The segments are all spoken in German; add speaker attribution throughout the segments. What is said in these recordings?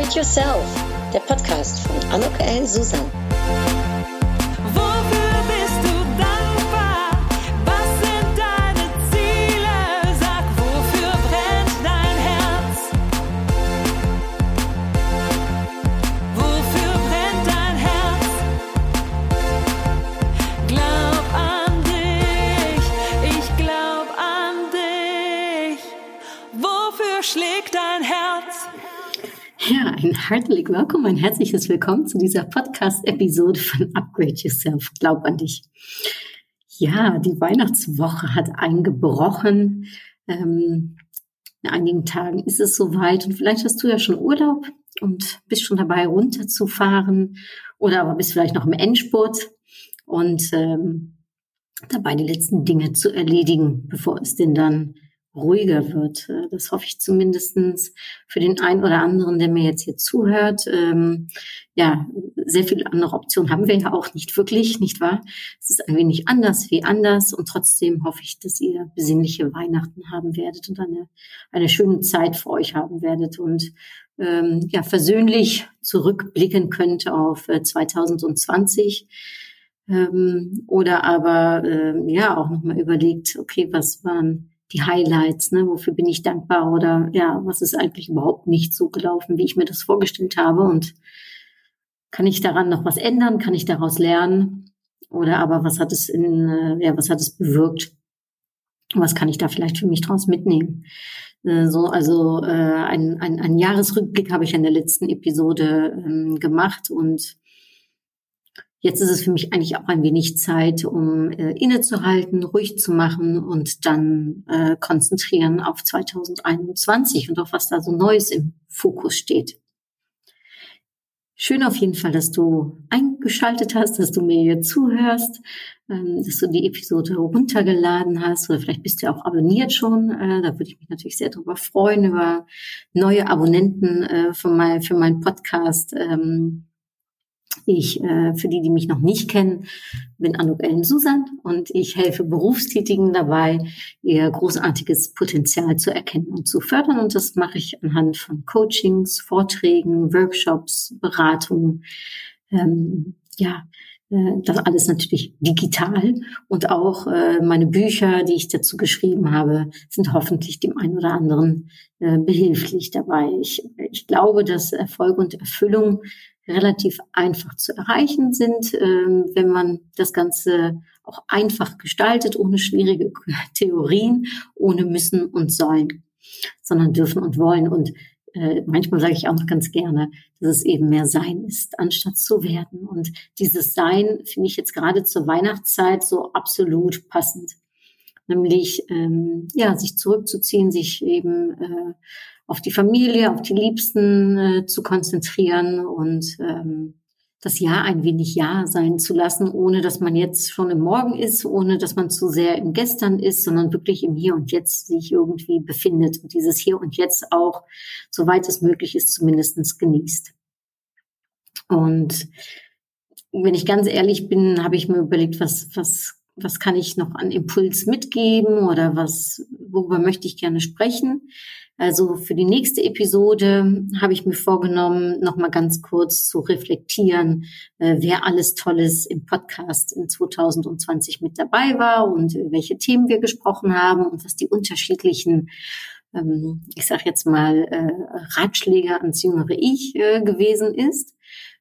Speaker 1: Upgrade Yourself, der Podcast von Anok L. Susan.
Speaker 2: Herzlich willkommen, ein herzliches Willkommen zu dieser Podcast-Episode von Upgrade Yourself. Glaub an dich. Ja, die Weihnachtswoche hat eingebrochen. Ähm, in einigen Tagen ist es soweit und vielleicht hast du ja schon Urlaub und bist schon dabei runterzufahren oder aber bist vielleicht noch im Endspurt und ähm, dabei die letzten Dinge zu erledigen, bevor es denn dann ruhiger wird. Äh, das hoffe ich zumindestens für den einen oder anderen, der mir jetzt hier zuhört. Ähm, ja, sehr viele andere Optionen haben wir ja auch nicht wirklich, nicht wahr? Es ist ein wenig anders wie anders und trotzdem hoffe ich, dass ihr besinnliche Weihnachten haben werdet und eine, eine schöne Zeit für euch haben werdet und ähm, ja, versöhnlich zurückblicken könnt auf äh, 2020 ähm, oder aber äh, ja auch nochmal überlegt, okay, was waren die Highlights, ne? wofür bin ich dankbar oder ja, was ist eigentlich überhaupt nicht so gelaufen, wie ich mir das vorgestellt habe und kann ich daran noch was ändern, kann ich daraus lernen oder aber was hat es in, äh, ja, was hat es bewirkt, was kann ich da vielleicht für mich draus mitnehmen. Äh, so, also äh, ein, ein, ein Jahresrückblick habe ich in der letzten Episode ähm, gemacht und Jetzt ist es für mich eigentlich auch ein wenig Zeit, um äh, innezuhalten, ruhig zu machen und dann äh, konzentrieren auf 2021 und auf was da so Neues im Fokus steht. Schön auf jeden Fall, dass du eingeschaltet hast, dass du mir hier zuhörst, ähm, dass du die Episode runtergeladen hast oder vielleicht bist du ja auch abonniert schon. Äh, da würde ich mich natürlich sehr darüber freuen, über neue Abonnenten äh, für, mein, für meinen Podcast. Ähm, ich, äh, für die, die mich noch nicht kennen, bin Anouk Ellen Susan und ich helfe Berufstätigen dabei, ihr großartiges Potenzial zu erkennen und zu fördern. Und das mache ich anhand von Coachings, Vorträgen, Workshops, Beratungen, ähm, ja, äh, das alles natürlich digital und auch äh, meine Bücher, die ich dazu geschrieben habe, sind hoffentlich dem einen oder anderen äh, behilflich dabei. Ich, ich glaube, dass Erfolg und Erfüllung relativ einfach zu erreichen sind, ähm, wenn man das Ganze auch einfach gestaltet, ohne schwierige Theorien, ohne müssen und sollen, sondern dürfen und wollen. Und äh, manchmal sage ich auch noch ganz gerne, dass es eben mehr Sein ist, anstatt zu werden. Und dieses Sein finde ich jetzt gerade zur Weihnachtszeit so absolut passend. Nämlich, ähm, ja, sich zurückzuziehen, sich eben äh, auf die Familie, auf die Liebsten äh, zu konzentrieren und ähm, das Jahr ein wenig Ja sein zu lassen, ohne dass man jetzt schon im Morgen ist, ohne dass man zu sehr im Gestern ist, sondern wirklich im Hier und Jetzt sich irgendwie befindet und dieses Hier und Jetzt auch, soweit es möglich ist, zumindestens genießt. Und wenn ich ganz ehrlich bin, habe ich mir überlegt, was, was, was kann ich noch an Impuls mitgeben oder was, worüber möchte ich gerne sprechen? Also für die nächste Episode habe ich mir vorgenommen, nochmal ganz kurz zu reflektieren, äh, wer alles Tolles im Podcast in 2020 mit dabei war und äh, welche Themen wir gesprochen haben und was die unterschiedlichen, ähm, ich sage jetzt mal, äh, Ratschläge ans jüngere Ich gewesen ist.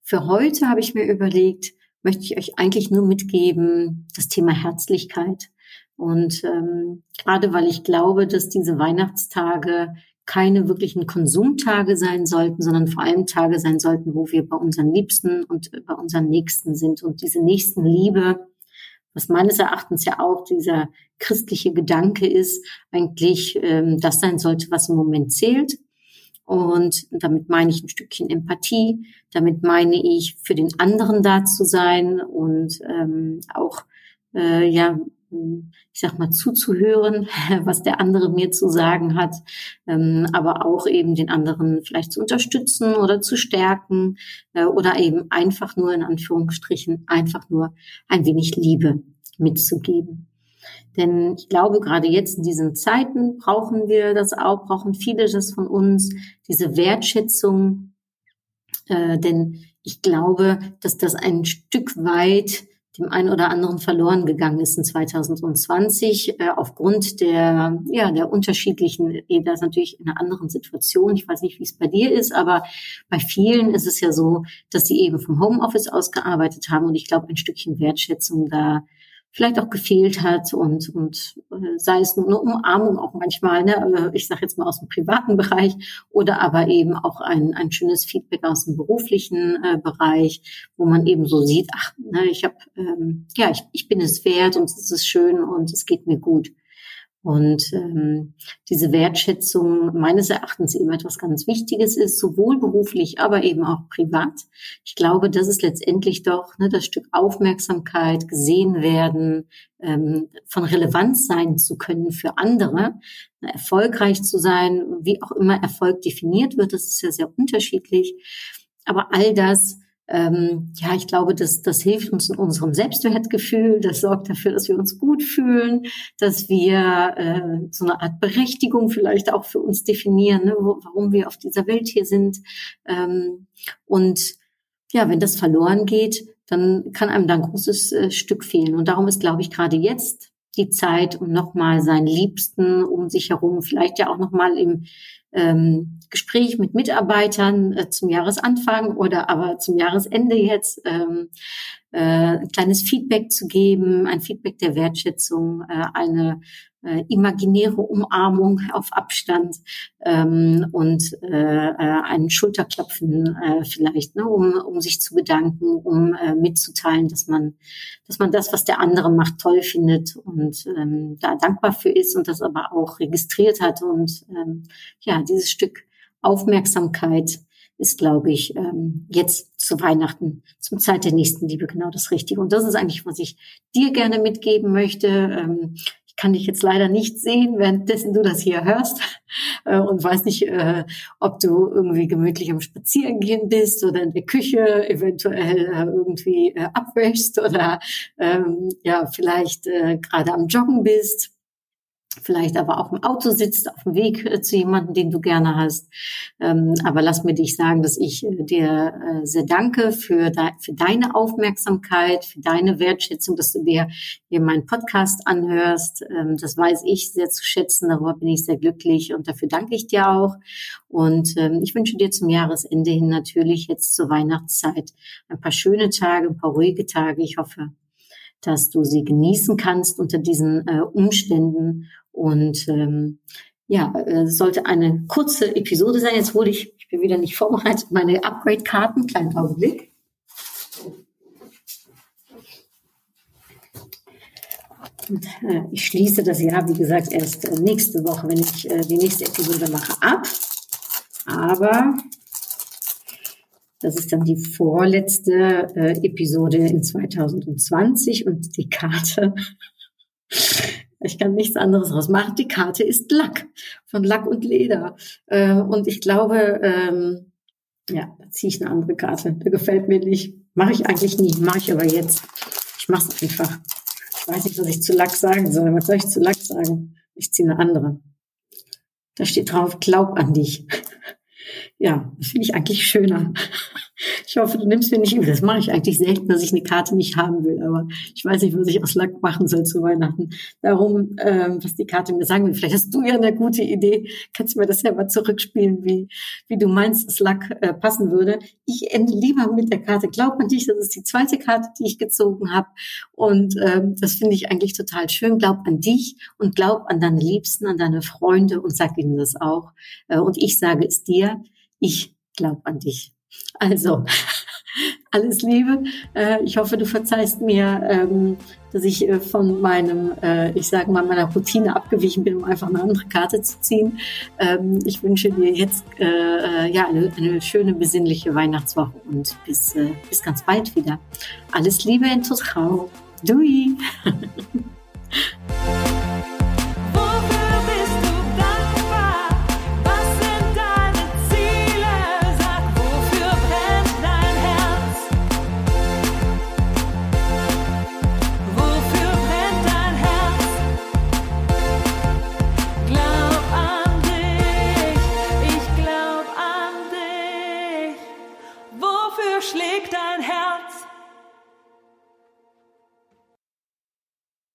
Speaker 2: Für heute habe ich mir überlegt, möchte ich euch eigentlich nur mitgeben, das Thema Herzlichkeit. Und ähm, gerade weil ich glaube, dass diese Weihnachtstage keine wirklichen Konsumtage sein sollten, sondern vor allem Tage sein sollten, wo wir bei unseren Liebsten und bei unseren Nächsten sind. Und diese Nächstenliebe, was meines Erachtens ja auch dieser christliche Gedanke ist, eigentlich ähm, das sein sollte, was im Moment zählt. Und damit meine ich ein Stückchen Empathie, damit meine ich für den anderen da zu sein und ähm, auch äh, ja ich sag mal, zuzuhören, was der andere mir zu sagen hat, ähm, aber auch eben den anderen vielleicht zu unterstützen oder zu stärken äh, oder eben einfach nur in Anführungsstrichen einfach nur ein wenig Liebe mitzugeben. Denn ich glaube, gerade jetzt in diesen Zeiten brauchen wir das auch, brauchen viele das von uns, diese Wertschätzung. Äh, denn ich glaube, dass das ein Stück weit dem einen oder anderen verloren gegangen ist in 2020 äh, aufgrund der ja der unterschiedlichen jeder ist natürlich in einer anderen Situation. Ich weiß nicht wie es bei dir ist aber bei vielen ist es ja so dass sie eben vom Homeoffice aus gearbeitet haben und ich glaube ein Stückchen Wertschätzung da vielleicht auch gefehlt hat und, und äh, sei es nur eine Umarmung auch manchmal, ne, äh, ich sage jetzt mal aus dem privaten Bereich oder aber eben auch ein, ein schönes Feedback aus dem beruflichen äh, Bereich, wo man eben so sieht, ach, ne, ich habe, ähm, ja, ich, ich bin es wert und es ist schön und es geht mir gut. Und ähm, diese Wertschätzung meines Erachtens eben etwas ganz Wichtiges ist, sowohl beruflich, aber eben auch privat. Ich glaube, das ist letztendlich doch ne, das Stück Aufmerksamkeit, gesehen werden, ähm, von Relevanz sein zu können für andere, erfolgreich zu sein, wie auch immer Erfolg definiert wird, das ist ja sehr unterschiedlich. Aber all das ähm, ja, ich glaube, das, das hilft uns in unserem Selbstwertgefühl. Das sorgt dafür, dass wir uns gut fühlen, dass wir äh, so eine Art Berechtigung vielleicht auch für uns definieren, ne, wo, warum wir auf dieser Welt hier sind. Ähm, und ja, wenn das verloren geht, dann kann einem da ein großes äh, Stück fehlen. Und darum ist, glaube ich, gerade jetzt die Zeit, um nochmal seinen Liebsten um sich herum, vielleicht ja auch nochmal im ähm, Gespräch mit Mitarbeitern äh, zum Jahresanfang oder aber zum Jahresende jetzt ähm, äh, ein kleines Feedback zu geben, ein Feedback der Wertschätzung, äh, eine äh, imaginäre Umarmung auf Abstand ähm, und äh, äh, einen Schulterklopfen äh, vielleicht, ne, um, um sich zu bedanken, um äh, mitzuteilen, dass man, dass man das, was der andere macht, toll findet und ähm, da dankbar für ist und das aber auch registriert hat und ähm, ja, dieses Stück Aufmerksamkeit ist, glaube ich, ähm, jetzt zu Weihnachten, zum Zeit der nächsten Liebe genau das Richtige. Und das ist eigentlich, was ich dir gerne mitgeben möchte. Kann dich jetzt leider nicht sehen, währenddessen du das hier hörst äh, und weiß nicht, äh, ob du irgendwie gemütlich am Spazierengehen bist oder in der Küche eventuell äh, irgendwie äh, abwäschst oder ähm, ja vielleicht äh, gerade am Joggen bist vielleicht aber auch im Auto sitzt, auf dem Weg äh, zu jemandem, den du gerne hast. Ähm, aber lass mir dich sagen, dass ich äh, dir äh, sehr danke für, für deine Aufmerksamkeit, für deine Wertschätzung, dass du dir hier meinen Podcast anhörst. Ähm, das weiß ich sehr zu schätzen, darüber bin ich sehr glücklich und dafür danke ich dir auch. Und ähm, ich wünsche dir zum Jahresende hin natürlich jetzt zur Weihnachtszeit ein paar schöne Tage, ein paar ruhige Tage. Ich hoffe, dass du sie genießen kannst unter diesen Umständen und ähm, ja, äh, sollte eine kurze Episode sein. Jetzt wurde ich, ich bin wieder nicht vorbereitet, meine Upgrade-Karten, kleinen Augenblick. Und, äh, ich schließe das Jahr, wie gesagt, erst äh, nächste Woche, wenn ich äh, die nächste Episode mache, ab. Aber das ist dann die vorletzte äh, Episode in 2020 und die Karte ich kann nichts anderes draus machen. Die Karte ist Lack, von Lack und Leder. Äh, und ich glaube, ähm, ja, da ziehe ich eine andere Karte. Der gefällt mir nicht. Mache ich eigentlich nie, mache ich aber jetzt. Ich mache es einfach. Ich weiß nicht, was ich zu Lack sagen soll. Was soll ich zu Lack sagen? Ich ziehe eine andere. Da steht drauf, glaub an dich. Ja, das finde ich eigentlich schöner. Ich hoffe, du nimmst mir nicht übel. Das mache ich eigentlich selten, dass ich eine Karte nicht haben will. Aber ich weiß nicht, was ich aus Lack machen soll zu Weihnachten. Darum, ähm, was die Karte mir sagen will. Vielleicht hast du ja eine gute Idee. Kannst du mir das ja mal zurückspielen, wie, wie du meinst, dass Lack äh, passen würde. Ich ende lieber mit der Karte. Glaub an dich, das ist die zweite Karte, die ich gezogen habe. Und ähm, das finde ich eigentlich total schön. Glaub an dich und glaub an deine Liebsten, an deine Freunde und sag ihnen das auch. Äh, und ich sage es dir, ich glaube an dich. Also, alles Liebe. Äh, ich hoffe, du verzeihst mir, ähm, dass ich äh, von meinem, äh, ich sage mal, meiner Routine abgewichen bin, um einfach eine andere Karte zu ziehen. Ähm, ich wünsche dir jetzt ja eine, schöne, besinnliche Weihnachtswoche und bis, bis ganz bald wieder. Alles Liebe in Tutrau. Dui.